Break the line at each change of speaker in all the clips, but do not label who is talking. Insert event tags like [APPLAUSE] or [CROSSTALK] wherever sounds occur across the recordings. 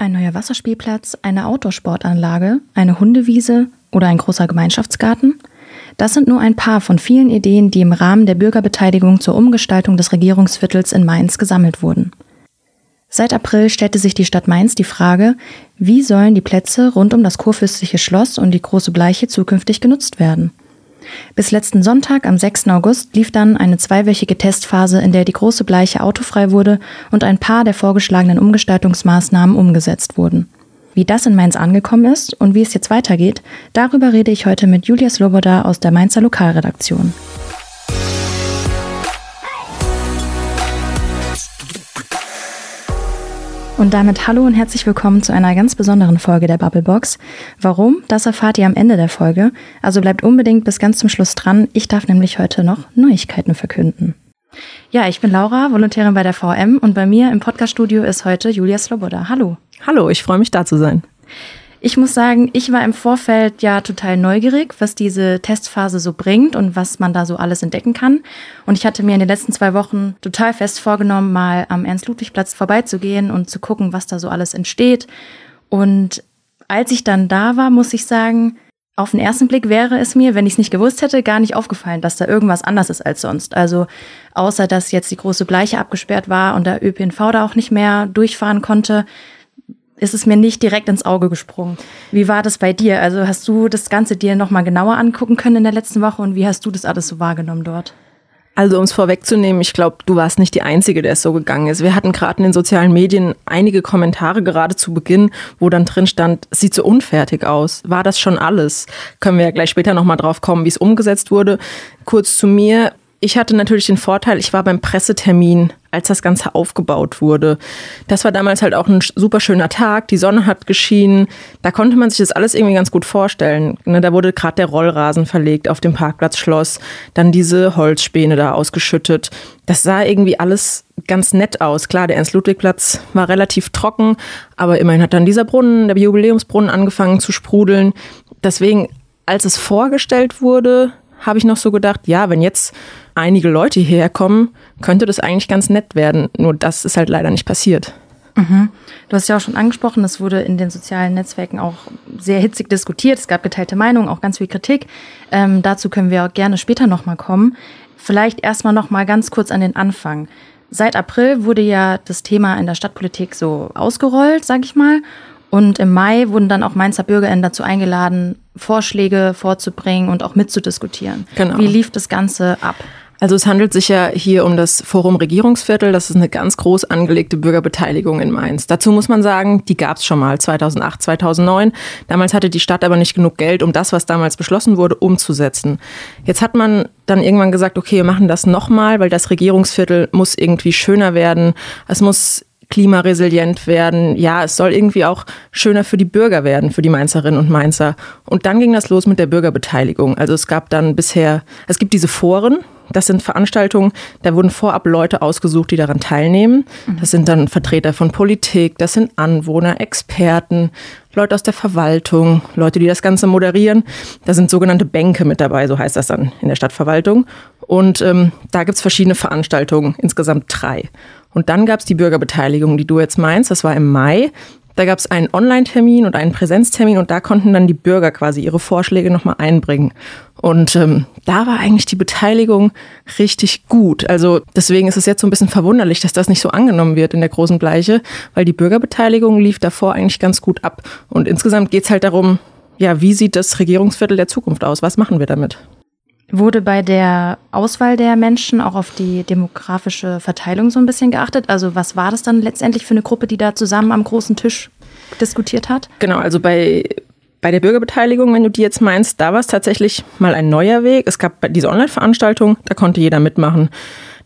Ein neuer Wasserspielplatz, eine Outdoor-Sportanlage, eine Hundewiese oder ein großer Gemeinschaftsgarten? Das sind nur ein paar von vielen Ideen, die im Rahmen der Bürgerbeteiligung zur Umgestaltung des Regierungsviertels in Mainz gesammelt wurden. Seit April stellte sich die Stadt Mainz die Frage, wie sollen die Plätze rund um das kurfürstliche Schloss und die große Bleiche zukünftig genutzt werden? Bis letzten Sonntag, am 6. August, lief dann eine zweiwöchige Testphase, in der die große Bleiche autofrei wurde und ein paar der vorgeschlagenen Umgestaltungsmaßnahmen umgesetzt wurden. Wie das in Mainz angekommen ist und wie es jetzt weitergeht, darüber rede ich heute mit Julia Sloboda aus der Mainzer Lokalredaktion. Und damit hallo und herzlich willkommen zu einer ganz besonderen Folge der Bubblebox. Warum? Das erfahrt ihr am Ende der Folge. Also bleibt unbedingt bis ganz zum Schluss dran. Ich darf nämlich heute noch Neuigkeiten verkünden. Ja, ich bin Laura, Volontärin bei der VM und bei mir im Podcaststudio ist heute Julia Sloboda. Hallo.
Hallo, ich freue mich da zu sein.
Ich muss sagen, ich war im Vorfeld ja total neugierig, was diese Testphase so bringt und was man da so alles entdecken kann. Und ich hatte mir in den letzten zwei Wochen total fest vorgenommen, mal am Ernst-Ludwig-Platz vorbeizugehen und zu gucken, was da so alles entsteht. Und als ich dann da war, muss ich sagen, auf den ersten Blick wäre es mir, wenn ich es nicht gewusst hätte, gar nicht aufgefallen, dass da irgendwas anders ist als sonst. Also außer dass jetzt die große Bleiche abgesperrt war und der ÖPNV da auch nicht mehr durchfahren konnte, ist es mir nicht direkt ins Auge gesprungen. Wie war das bei dir? Also hast du das Ganze dir nochmal genauer angucken können in der letzten Woche und wie hast du das alles so wahrgenommen dort?
Also um es vorwegzunehmen, ich glaube, du warst nicht die Einzige, der es so gegangen ist. Wir hatten gerade in den sozialen Medien einige Kommentare gerade zu Beginn, wo dann drin stand, sieht so unfertig aus. War das schon alles? Können wir ja gleich später nochmal drauf kommen, wie es umgesetzt wurde. Kurz zu mir. Ich hatte natürlich den Vorteil, ich war beim Pressetermin, als das Ganze aufgebaut wurde. Das war damals halt auch ein super schöner Tag, die Sonne hat geschienen, da konnte man sich das alles irgendwie ganz gut vorstellen. Ne, da wurde gerade der Rollrasen verlegt auf dem Parkplatzschloss, dann diese Holzspäne da ausgeschüttet. Das sah irgendwie alles ganz nett aus. Klar, der Ernst-Ludwig-Platz war relativ trocken, aber immerhin hat dann dieser Brunnen, der Jubiläumsbrunnen angefangen zu sprudeln. Deswegen, als es vorgestellt wurde, habe ich noch so gedacht, ja, wenn jetzt einige Leute hierher kommen, könnte das eigentlich ganz nett werden. Nur das ist halt leider nicht passiert.
Mhm. Du hast ja auch schon angesprochen, das wurde in den sozialen Netzwerken auch sehr hitzig diskutiert. Es gab geteilte Meinungen, auch ganz viel Kritik. Ähm, dazu können wir auch gerne später nochmal kommen. Vielleicht erstmal nochmal ganz kurz an den Anfang. Seit April wurde ja das Thema in der Stadtpolitik so ausgerollt, sag ich mal. Und im Mai wurden dann auch Mainzer BürgerInnen dazu eingeladen, Vorschläge vorzubringen und auch mitzudiskutieren. Genau. Wie lief das Ganze ab?
Also es handelt sich ja hier um das Forum Regierungsviertel. Das ist eine ganz groß angelegte Bürgerbeteiligung in Mainz. Dazu muss man sagen, die gab es schon mal 2008, 2009. Damals hatte die Stadt aber nicht genug Geld, um das, was damals beschlossen wurde, umzusetzen. Jetzt hat man dann irgendwann gesagt, okay, wir machen das nochmal, weil das Regierungsviertel muss irgendwie schöner werden. Es muss klimaresilient werden. Ja, es soll irgendwie auch schöner für die Bürger werden, für die Mainzerinnen und Mainzer. Und dann ging das los mit der Bürgerbeteiligung. Also es gab dann bisher, es gibt diese Foren, das sind Veranstaltungen, da wurden vorab Leute ausgesucht, die daran teilnehmen. Das sind dann Vertreter von Politik, das sind Anwohner, Experten, Leute aus der Verwaltung, Leute, die das Ganze moderieren. Da sind sogenannte Bänke mit dabei, so heißt das dann in der Stadtverwaltung. Und ähm, da gibt's verschiedene Veranstaltungen, insgesamt drei. Und dann gab's die Bürgerbeteiligung, die du jetzt meinst, das war im Mai. Da gab es einen Online-Termin und einen Präsenztermin und da konnten dann die Bürger quasi ihre Vorschläge nochmal einbringen. Und ähm, da war eigentlich die Beteiligung richtig gut. Also deswegen ist es jetzt so ein bisschen verwunderlich, dass das nicht so angenommen wird in der großen Bleiche, weil die Bürgerbeteiligung lief davor eigentlich ganz gut ab. Und insgesamt geht's halt darum, ja, wie sieht das Regierungsviertel der Zukunft aus? Was machen wir damit?
Wurde bei der Auswahl der Menschen auch auf die demografische Verteilung so ein bisschen geachtet? Also was war das dann letztendlich für eine Gruppe, die da zusammen am großen Tisch diskutiert hat?
Genau, also bei, bei der Bürgerbeteiligung, wenn du die jetzt meinst, da war es tatsächlich mal ein neuer Weg. Es gab diese Online-Veranstaltung, da konnte jeder mitmachen.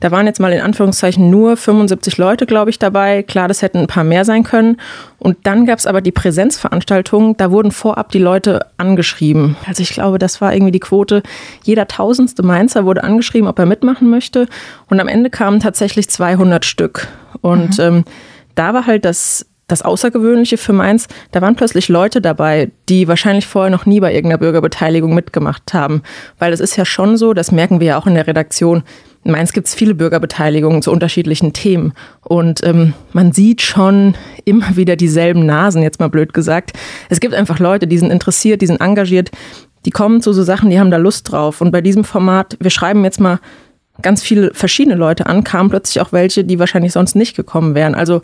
Da waren jetzt mal in Anführungszeichen nur 75 Leute, glaube ich, dabei. Klar, das hätten ein paar mehr sein können. Und dann gab es aber die Präsenzveranstaltung, da wurden vorab die Leute angeschrieben. Also ich glaube, das war irgendwie die Quote. Jeder tausendste Mainzer wurde angeschrieben, ob er mitmachen möchte. Und am Ende kamen tatsächlich 200 Stück. Und mhm. ähm, da war halt das das Außergewöhnliche für Mainz, da waren plötzlich Leute dabei, die wahrscheinlich vorher noch nie bei irgendeiner Bürgerbeteiligung mitgemacht haben. Weil es ist ja schon so, das merken wir ja auch in der Redaktion, in Mainz gibt es viele Bürgerbeteiligungen zu unterschiedlichen Themen. Und ähm, man sieht schon immer wieder dieselben Nasen, jetzt mal blöd gesagt. Es gibt einfach Leute, die sind interessiert, die sind engagiert, die kommen zu so Sachen, die haben da Lust drauf. Und bei diesem Format, wir schreiben jetzt mal ganz viele verschiedene Leute an, kamen plötzlich auch welche, die wahrscheinlich sonst nicht gekommen wären. Also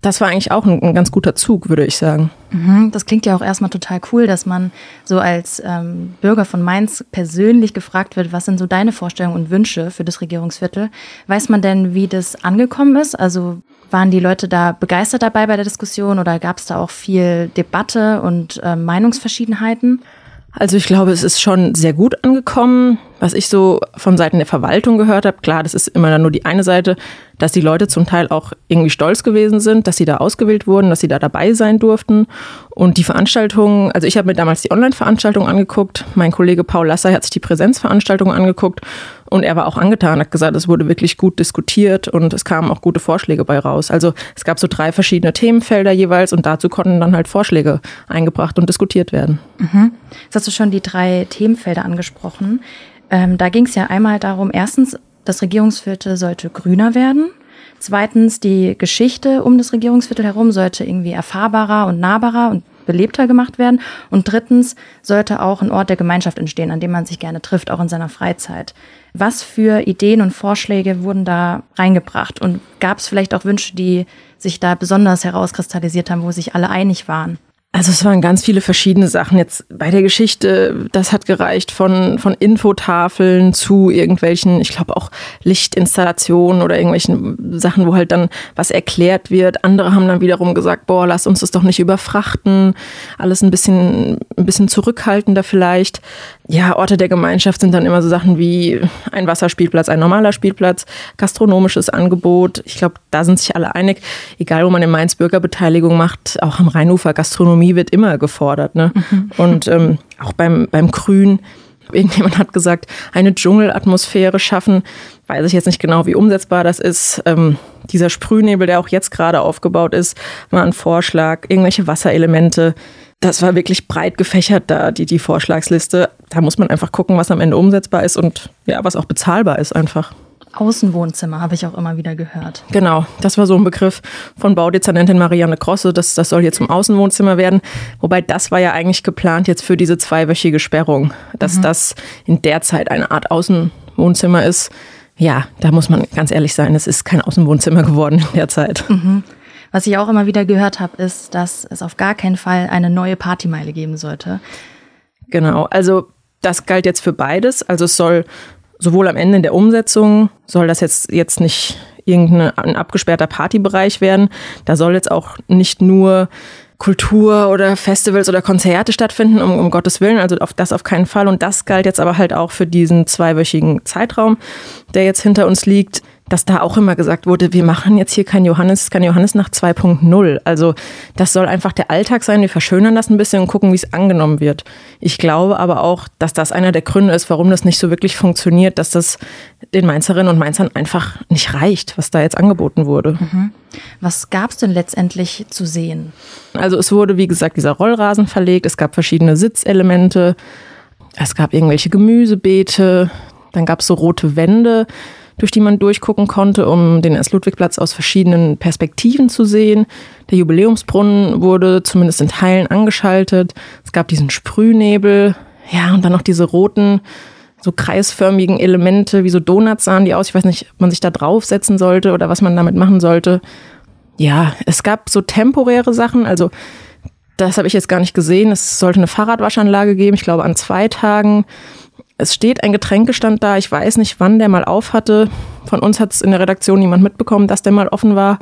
das war eigentlich auch ein, ein, ganz guter Zug, würde ich sagen.
Mhm, das klingt ja auch erstmal total cool, dass man so als ähm, Bürger von Mainz persönlich gefragt wird, was sind so deine Vorstellungen und Wünsche für das Regierungsviertel? Weiß man denn, wie das angekommen ist? Also waren die Leute da begeistert dabei bei der Diskussion oder gab es da auch viel Debatte und äh, Meinungsverschiedenheiten?
Also ich glaube, es ist schon sehr gut angekommen. Was ich so von Seiten der Verwaltung gehört habe, klar, das ist immer nur die eine Seite, dass die Leute zum Teil auch irgendwie stolz gewesen sind, dass sie da ausgewählt wurden, dass sie da dabei sein durften. Und die Veranstaltungen, also ich habe mir damals die Online-Veranstaltung angeguckt, mein Kollege Paul Lasser hat sich die Präsenzveranstaltung angeguckt und er war auch angetan, hat gesagt, es wurde wirklich gut diskutiert und es kamen auch gute Vorschläge bei raus. Also es gab so drei verschiedene Themenfelder jeweils und dazu konnten dann halt Vorschläge eingebracht und diskutiert werden.
Mhm. Jetzt hast du schon die drei Themenfelder angesprochen. Ähm, da ging es ja einmal darum, erstens, das Regierungsviertel sollte grüner werden. Zweitens, die Geschichte um das Regierungsviertel herum sollte irgendwie erfahrbarer und nahbarer und belebter gemacht werden. Und drittens sollte auch ein Ort der Gemeinschaft entstehen, an dem man sich gerne trifft, auch in seiner Freizeit. Was für Ideen und Vorschläge wurden da reingebracht? Und gab es vielleicht auch Wünsche, die sich da besonders herauskristallisiert haben, wo sich alle einig waren?
Also es waren ganz viele verschiedene Sachen. Jetzt bei der Geschichte, das hat gereicht von, von Infotafeln zu irgendwelchen, ich glaube auch Lichtinstallationen oder irgendwelchen Sachen, wo halt dann was erklärt wird. Andere haben dann wiederum gesagt, boah, lass uns das doch nicht überfrachten. Alles ein bisschen, ein bisschen zurückhaltender vielleicht. Ja, Orte der Gemeinschaft sind dann immer so Sachen wie ein Wasserspielplatz, ein normaler Spielplatz, gastronomisches Angebot. Ich glaube, da sind sich alle einig. Egal, wo man in Mainz Bürgerbeteiligung macht, auch am Rheinufer Gastronomie Autonomie wird immer gefordert. Ne? Mhm. Und ähm, auch beim, beim Grün, irgendjemand hat gesagt, eine Dschungelatmosphäre schaffen. Weiß ich jetzt nicht genau, wie umsetzbar das ist. Ähm, dieser Sprühnebel, der auch jetzt gerade aufgebaut ist, war ein Vorschlag. Irgendwelche Wasserelemente. Das war wirklich breit gefächert da, die, die Vorschlagsliste. Da muss man einfach gucken, was am Ende umsetzbar ist und ja, was auch bezahlbar ist einfach.
Außenwohnzimmer habe ich auch immer wieder gehört.
Genau, das war so ein Begriff von Baudezernentin Marianne Grosse. Das, das soll jetzt zum Außenwohnzimmer werden. Wobei das war ja eigentlich geplant jetzt für diese zweiwöchige Sperrung, dass mhm. das in der Zeit eine Art Außenwohnzimmer ist. Ja, da muss man ganz ehrlich sein, es ist kein Außenwohnzimmer geworden in der Zeit. Mhm.
Was ich auch immer wieder gehört habe, ist, dass es auf gar keinen Fall eine neue Partymeile geben sollte.
Genau, also das galt jetzt für beides. Also es soll sowohl am Ende der Umsetzung soll das jetzt, jetzt nicht irgendein abgesperrter Partybereich werden. Da soll jetzt auch nicht nur Kultur oder Festivals oder Konzerte stattfinden, um, um Gottes Willen, also auf das auf keinen Fall. Und das galt jetzt aber halt auch für diesen zweiwöchigen Zeitraum, der jetzt hinter uns liegt dass da auch immer gesagt wurde, wir machen jetzt hier kein Johannes, kein Johannes nach 2.0. Also das soll einfach der Alltag sein. Wir verschönern das ein bisschen und gucken, wie es angenommen wird. Ich glaube aber auch, dass das einer der Gründe ist, warum das nicht so wirklich funktioniert, dass das den Mainzerinnen und Mainzern einfach nicht reicht, was da jetzt angeboten wurde. Mhm.
Was gab es denn letztendlich zu sehen?
Also es wurde, wie gesagt, dieser Rollrasen verlegt. Es gab verschiedene Sitzelemente. Es gab irgendwelche Gemüsebeete. Dann gab es so rote Wände durch die man durchgucken konnte, um den S-Ludwig-Platz aus verschiedenen Perspektiven zu sehen. Der Jubiläumsbrunnen wurde zumindest in Teilen angeschaltet. Es gab diesen Sprühnebel. Ja, und dann noch diese roten, so kreisförmigen Elemente, wie so Donuts sahen die aus. Ich weiß nicht, ob man sich da draufsetzen sollte oder was man damit machen sollte. Ja, es gab so temporäre Sachen, also das habe ich jetzt gar nicht gesehen. Es sollte eine Fahrradwaschanlage geben, ich glaube an zwei Tagen. Es steht ein Getränkestand da. Ich weiß nicht, wann der mal auf hatte. Von uns hat es in der Redaktion niemand mitbekommen, dass der mal offen war.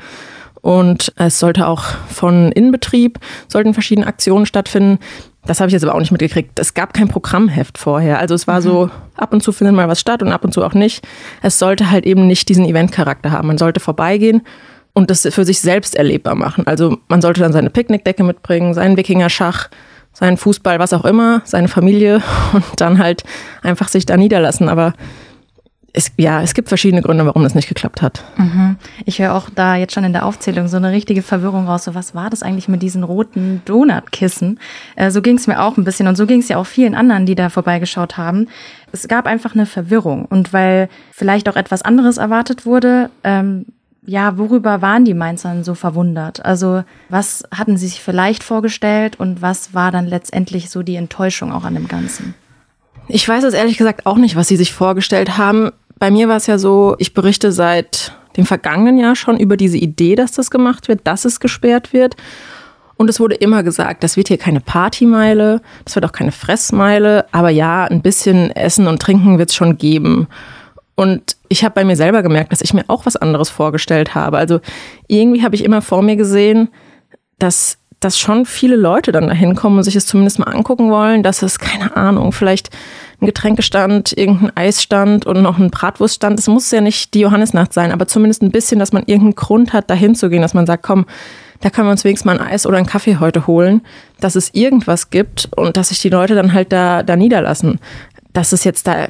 Und es sollte auch von Innenbetrieb, sollten verschiedene Aktionen stattfinden. Das habe ich jetzt aber auch nicht mitgekriegt. Es gab kein Programmheft vorher. Also es war mhm. so, ab und zu findet mal was statt und ab und zu auch nicht. Es sollte halt eben nicht diesen Eventcharakter haben. Man sollte vorbeigehen und das für sich selbst erlebbar machen. Also man sollte dann seine Picknickdecke mitbringen, seinen Wikinger-Schach, seinen Fußball, was auch immer, seine Familie [LAUGHS] und dann halt einfach sich da niederlassen. Aber es, ja, es gibt verschiedene Gründe, warum das nicht geklappt hat.
Mhm. Ich höre auch da jetzt schon in der Aufzählung so eine richtige Verwirrung raus. So, was war das eigentlich mit diesen roten Donutkissen? Äh, so ging es mir auch ein bisschen und so ging es ja auch vielen anderen, die da vorbeigeschaut haben. Es gab einfach eine Verwirrung und weil vielleicht auch etwas anderes erwartet wurde, ähm, ja, worüber waren die Mainzern so verwundert? Also was hatten sie sich vielleicht vorgestellt und was war dann letztendlich so die Enttäuschung auch an dem Ganzen?
Ich weiß es ehrlich gesagt auch nicht, was sie sich vorgestellt haben. Bei mir war es ja so, ich berichte seit dem vergangenen Jahr schon über diese Idee, dass das gemacht wird, dass es gesperrt wird. Und es wurde immer gesagt, das wird hier keine Partymeile, das wird auch keine Fressmeile, aber ja, ein bisschen Essen und Trinken wird es schon geben. Und ich habe bei mir selber gemerkt, dass ich mir auch was anderes vorgestellt habe. Also irgendwie habe ich immer vor mir gesehen, dass, dass schon viele Leute dann da hinkommen und sich es zumindest mal angucken wollen, dass es, keine Ahnung, vielleicht ein Getränkestand, irgendein Eisstand und noch ein Bratwurststand. Es muss ja nicht die Johannesnacht sein, aber zumindest ein bisschen, dass man irgendeinen Grund hat, da hinzugehen, dass man sagt, komm, da können wir uns wenigstens mal ein Eis oder einen Kaffee heute holen, dass es irgendwas gibt und dass sich die Leute dann halt da, da niederlassen. Dass es jetzt da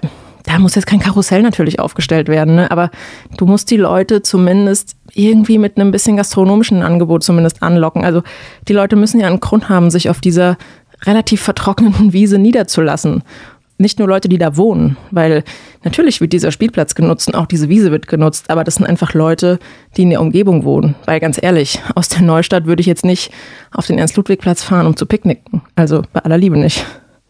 da muss jetzt kein Karussell natürlich aufgestellt werden, ne? aber du musst die Leute zumindest irgendwie mit einem bisschen gastronomischen Angebot zumindest anlocken. Also die Leute müssen ja einen Grund haben, sich auf dieser relativ vertrockneten Wiese niederzulassen. Nicht nur Leute, die da wohnen, weil natürlich wird dieser Spielplatz genutzt und auch diese Wiese wird genutzt, aber das sind einfach Leute, die in der Umgebung wohnen. Weil ganz ehrlich, aus der Neustadt würde ich jetzt nicht auf den Ernst-Ludwig-Platz fahren, um zu picknicken. Also bei aller Liebe nicht.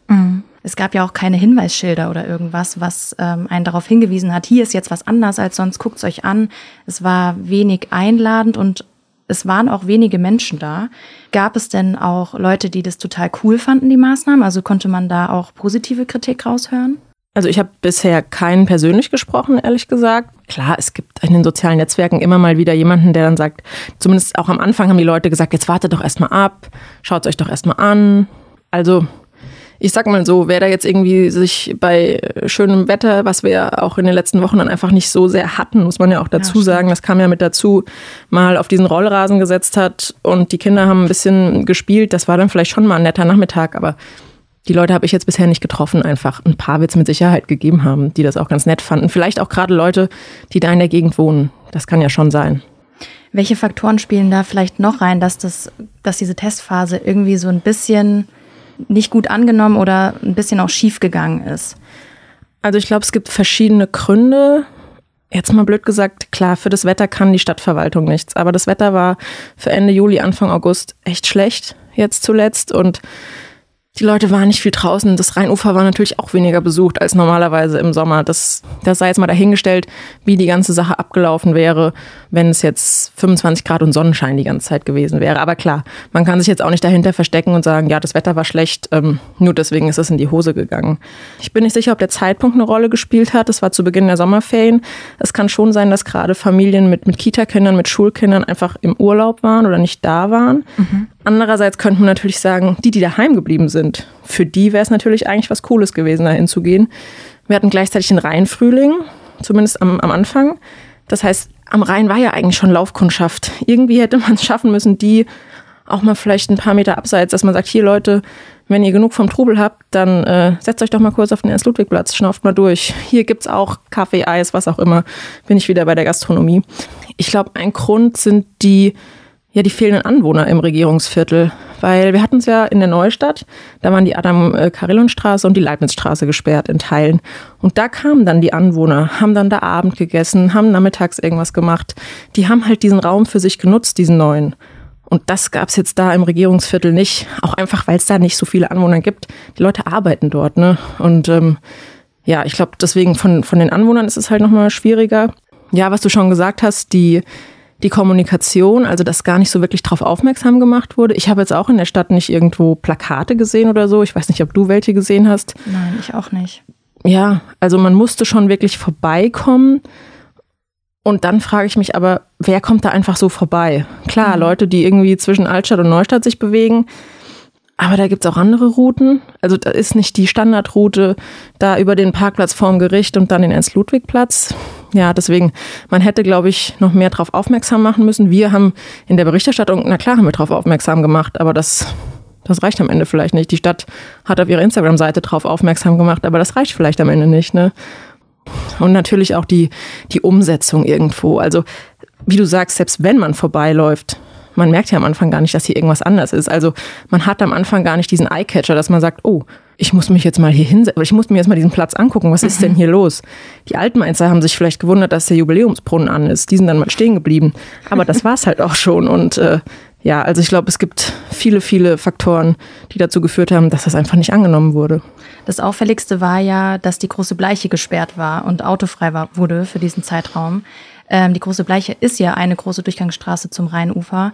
Mhm. Es gab ja auch keine Hinweisschilder oder irgendwas, was ähm, einen darauf hingewiesen hat, hier ist jetzt was anders als sonst, guckt's euch an. Es war wenig einladend und es waren auch wenige Menschen da. Gab es denn auch Leute, die das total cool fanden, die Maßnahmen? Also konnte man da auch positive Kritik raushören?
Also ich habe bisher keinen persönlich gesprochen, ehrlich gesagt. Klar, es gibt in den sozialen Netzwerken immer mal wieder jemanden, der dann sagt, zumindest auch am Anfang haben die Leute gesagt, jetzt wartet doch erstmal ab, schaut euch doch erstmal an. Also ich sag mal so, wer da jetzt irgendwie sich bei schönem Wetter, was wir ja auch in den letzten Wochen dann einfach nicht so sehr hatten, muss man ja auch dazu ja, sagen, das kam ja mit dazu, mal auf diesen Rollrasen gesetzt hat und die Kinder haben ein bisschen gespielt, das war dann vielleicht schon mal ein netter Nachmittag, aber die Leute habe ich jetzt bisher nicht getroffen, einfach ein paar wird es mit Sicherheit gegeben haben, die das auch ganz nett fanden. Vielleicht auch gerade Leute, die da in der Gegend wohnen. Das kann ja schon sein.
Welche Faktoren spielen da vielleicht noch rein, dass, das, dass diese Testphase irgendwie so ein bisschen nicht gut angenommen oder ein bisschen auch schief gegangen ist?
Also ich glaube, es gibt verschiedene Gründe. Jetzt mal blöd gesagt, klar, für das Wetter kann die Stadtverwaltung nichts. Aber das Wetter war für Ende Juli, Anfang August echt schlecht, jetzt zuletzt. Und die Leute waren nicht viel draußen. Das Rheinufer war natürlich auch weniger besucht als normalerweise im Sommer. Das, das sei jetzt mal dahingestellt, wie die ganze Sache abgelaufen wäre, wenn es jetzt 25 Grad und Sonnenschein die ganze Zeit gewesen wäre. Aber klar, man kann sich jetzt auch nicht dahinter verstecken und sagen, ja, das Wetter war schlecht, ähm, nur deswegen ist es in die Hose gegangen. Ich bin nicht sicher, ob der Zeitpunkt eine Rolle gespielt hat. Das war zu Beginn der Sommerferien. Es kann schon sein, dass gerade Familien mit, mit Kita-Kindern, mit Schulkindern einfach im Urlaub waren oder nicht da waren. Mhm. Andererseits könnte man natürlich sagen, die, die daheim geblieben sind, für die wäre es natürlich eigentlich was Cooles gewesen, da hinzugehen. Wir hatten gleichzeitig den Rheinfrühling, zumindest am, am Anfang. Das heißt, am Rhein war ja eigentlich schon Laufkundschaft. Irgendwie hätte man es schaffen müssen, die auch mal vielleicht ein paar Meter abseits, dass man sagt, hier Leute, wenn ihr genug vom Trubel habt, dann äh, setzt euch doch mal kurz auf den Ernst-Ludwig-Platz, schnauft mal durch. Hier gibt's auch Kaffee, Eis, was auch immer. Bin ich wieder bei der Gastronomie. Ich glaube, ein Grund sind die ja die fehlenden Anwohner im Regierungsviertel. Weil wir hatten es ja in der Neustadt, da waren die Adam-Karillon-Straße und die Leibnizstraße gesperrt in Teilen. Und da kamen dann die Anwohner, haben dann da Abend gegessen, haben nachmittags irgendwas gemacht. Die haben halt diesen Raum für sich genutzt, diesen neuen. Und das gab es jetzt da im Regierungsviertel nicht, auch einfach, weil es da nicht so viele Anwohner gibt. Die Leute arbeiten dort, ne? Und ähm, ja, ich glaube, deswegen von, von den Anwohnern ist es halt nochmal schwieriger. Ja, was du schon gesagt hast, die die Kommunikation, also dass gar nicht so wirklich darauf aufmerksam gemacht wurde. Ich habe jetzt auch in der Stadt nicht irgendwo Plakate gesehen oder so. Ich weiß nicht, ob du welche gesehen hast.
Nein, ich auch nicht.
Ja, also man musste schon wirklich vorbeikommen. Und dann frage ich mich aber, wer kommt da einfach so vorbei? Klar, mhm. Leute, die irgendwie zwischen Altstadt und Neustadt sich bewegen. Aber da gibt's auch andere Routen. Also da ist nicht die Standardroute da über den Parkplatz vorm Gericht und dann den Ernst-Ludwig-Platz ja, deswegen, man hätte, glaube ich, noch mehr darauf aufmerksam machen müssen. Wir haben in der Berichterstattung, na klar, haben wir darauf aufmerksam gemacht, aber das, das reicht am Ende vielleicht nicht. Die Stadt hat auf ihrer Instagram-Seite darauf aufmerksam gemacht, aber das reicht vielleicht am Ende nicht. Ne? Und natürlich auch die, die Umsetzung irgendwo. Also, wie du sagst, selbst wenn man vorbeiläuft, man merkt ja am Anfang gar nicht, dass hier irgendwas anders ist. Also man hat am Anfang gar nicht diesen Eyecatcher, dass man sagt, oh, ich muss mich jetzt mal hier hinsetzen, ich muss mir jetzt mal diesen Platz angucken, was ist denn hier los? Die Altmainzer haben sich vielleicht gewundert, dass der Jubiläumsbrunnen an ist. Die sind dann mal stehen geblieben. Aber das war es halt auch schon. Und äh, ja, also ich glaube, es gibt viele, viele Faktoren, die dazu geführt haben, dass das einfach nicht angenommen wurde.
Das Auffälligste war ja, dass die große Bleiche gesperrt war und autofrei war, wurde für diesen Zeitraum. Ähm, die große Bleiche ist ja eine große Durchgangsstraße zum Rheinufer.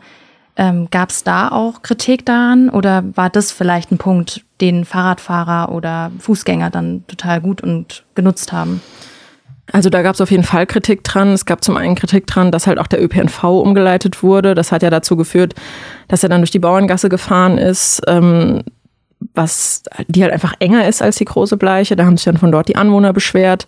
Ähm, Gab es da auch Kritik daran oder war das vielleicht ein Punkt, den Fahrradfahrer oder Fußgänger dann total gut und genutzt haben?
Also da gab es auf jeden Fall Kritik dran. Es gab zum einen Kritik dran, dass halt auch der ÖPNV umgeleitet wurde. Das hat ja dazu geführt, dass er dann durch die Bauerngasse gefahren ist, ähm, was die halt einfach enger ist als die große Bleiche. Da haben sich dann von dort die Anwohner beschwert.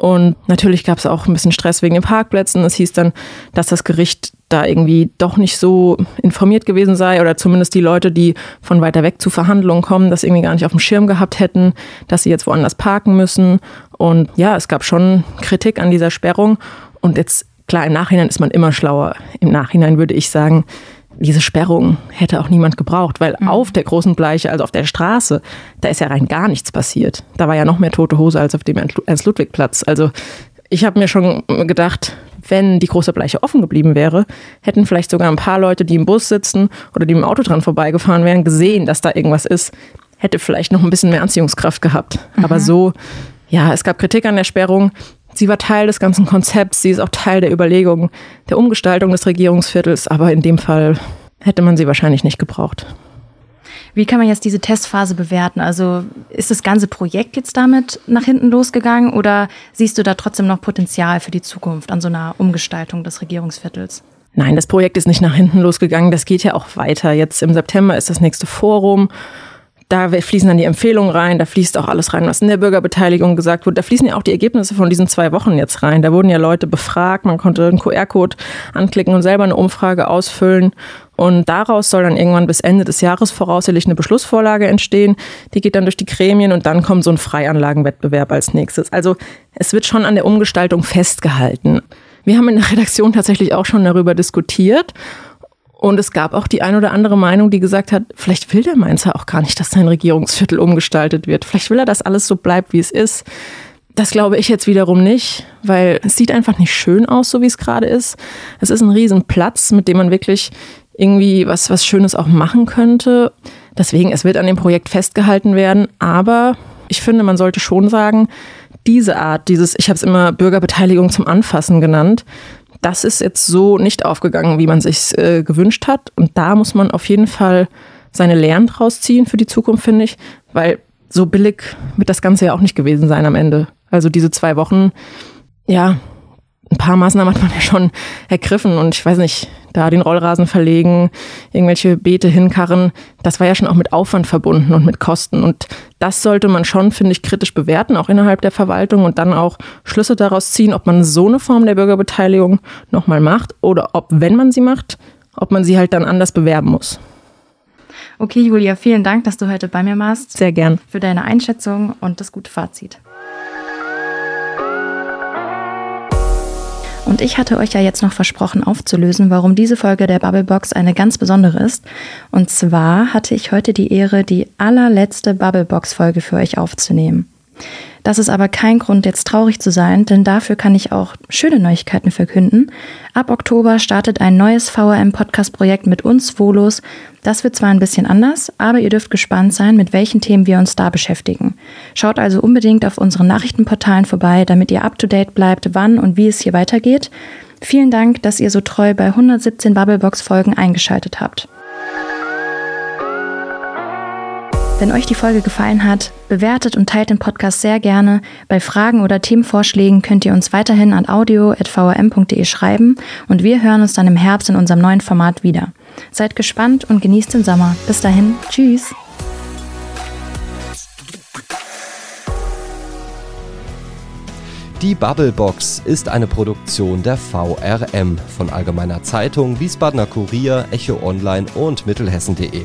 Und natürlich gab es auch ein bisschen Stress wegen den Parkplätzen. Es hieß dann, dass das Gericht da irgendwie doch nicht so informiert gewesen sei oder zumindest die Leute, die von weiter weg zu Verhandlungen kommen, das irgendwie gar nicht auf dem Schirm gehabt hätten, dass sie jetzt woanders parken müssen. Und ja, es gab schon Kritik an dieser Sperrung. Und jetzt, klar, im Nachhinein ist man immer schlauer. Im Nachhinein würde ich sagen, diese Sperrung hätte auch niemand gebraucht, weil mhm. auf der großen Bleiche, also auf der Straße, da ist ja rein gar nichts passiert. Da war ja noch mehr tote Hose als auf dem Ernst-Ludwig-Platz. Also ich habe mir schon gedacht, wenn die große Bleiche offen geblieben wäre, hätten vielleicht sogar ein paar Leute, die im Bus sitzen oder die im Auto dran vorbeigefahren wären, gesehen, dass da irgendwas ist. Hätte vielleicht noch ein bisschen mehr Anziehungskraft gehabt. Mhm. Aber so, ja, es gab Kritik an der Sperrung. Sie war Teil des ganzen Konzepts, sie ist auch Teil der Überlegung der Umgestaltung des Regierungsviertels, aber in dem Fall hätte man sie wahrscheinlich nicht gebraucht.
Wie kann man jetzt diese Testphase bewerten? Also ist das ganze Projekt jetzt damit nach hinten losgegangen oder siehst du da trotzdem noch Potenzial für die Zukunft an so einer Umgestaltung des Regierungsviertels?
Nein, das Projekt ist nicht nach hinten losgegangen. Das geht ja auch weiter. Jetzt im September ist das nächste Forum da fließen dann die Empfehlungen rein, da fließt auch alles rein, was in der Bürgerbeteiligung gesagt wurde. Da fließen ja auch die Ergebnisse von diesen zwei Wochen jetzt rein. Da wurden ja Leute befragt, man konnte einen QR-Code anklicken und selber eine Umfrage ausfüllen. Und daraus soll dann irgendwann bis Ende des Jahres voraussichtlich eine Beschlussvorlage entstehen. Die geht dann durch die Gremien und dann kommt so ein Freianlagenwettbewerb als nächstes. Also es wird schon an der Umgestaltung festgehalten. Wir haben in der Redaktion tatsächlich auch schon darüber diskutiert und es gab auch die ein oder andere Meinung, die gesagt hat, vielleicht will der Mainzer auch gar nicht, dass sein Regierungsviertel umgestaltet wird. Vielleicht will er, dass alles so bleibt, wie es ist. Das glaube ich jetzt wiederum nicht, weil es sieht einfach nicht schön aus, so wie es gerade ist. Es ist ein Riesenplatz, mit dem man wirklich irgendwie was, was Schönes auch machen könnte. Deswegen, es wird an dem Projekt festgehalten werden. Aber ich finde, man sollte schon sagen, diese Art, dieses, ich habe es immer Bürgerbeteiligung zum Anfassen genannt, das ist jetzt so nicht aufgegangen, wie man sich äh, gewünscht hat. Und da muss man auf jeden Fall seine Lehren draus ziehen für die Zukunft, finde ich, weil so billig wird das Ganze ja auch nicht gewesen sein am Ende. Also diese zwei Wochen, ja, ein paar Maßnahmen hat man ja schon ergriffen und ich weiß nicht, da den Rollrasen verlegen, irgendwelche Beete hinkarren, das war ja schon auch mit Aufwand verbunden und mit Kosten. Und das sollte man schon, finde ich, kritisch bewerten, auch innerhalb der Verwaltung und dann auch Schlüsse daraus ziehen, ob man so eine Form der Bürgerbeteiligung nochmal macht oder ob, wenn man sie macht, ob man sie halt dann anders bewerben muss.
Okay, Julia, vielen Dank, dass du heute bei mir warst.
Sehr gern.
Für deine Einschätzung und das gute Fazit. Und ich hatte euch ja jetzt noch versprochen aufzulösen, warum diese Folge der Bubblebox eine ganz besondere ist. Und zwar hatte ich heute die Ehre, die allerletzte Bubblebox-Folge für euch aufzunehmen. Das ist aber kein Grund, jetzt traurig zu sein, denn dafür kann ich auch schöne Neuigkeiten verkünden. Ab Oktober startet ein neues VRM-Podcast-Projekt mit uns Volos. Das wird zwar ein bisschen anders, aber ihr dürft gespannt sein, mit welchen Themen wir uns da beschäftigen. Schaut also unbedingt auf unseren Nachrichtenportalen vorbei, damit ihr up-to-date bleibt, wann und wie es hier weitergeht. Vielen Dank, dass ihr so treu bei 117 Bubblebox-Folgen eingeschaltet habt. Wenn euch die Folge gefallen hat, bewertet und teilt den Podcast sehr gerne. Bei Fragen oder Themenvorschlägen könnt ihr uns weiterhin an audio.vrm.de schreiben und wir hören uns dann im Herbst in unserem neuen Format wieder. Seid gespannt und genießt den Sommer. Bis dahin, tschüss.
Die Bubblebox ist eine Produktion der VRM von Allgemeiner Zeitung, Wiesbadener Kurier, Echo Online und Mittelhessen.de.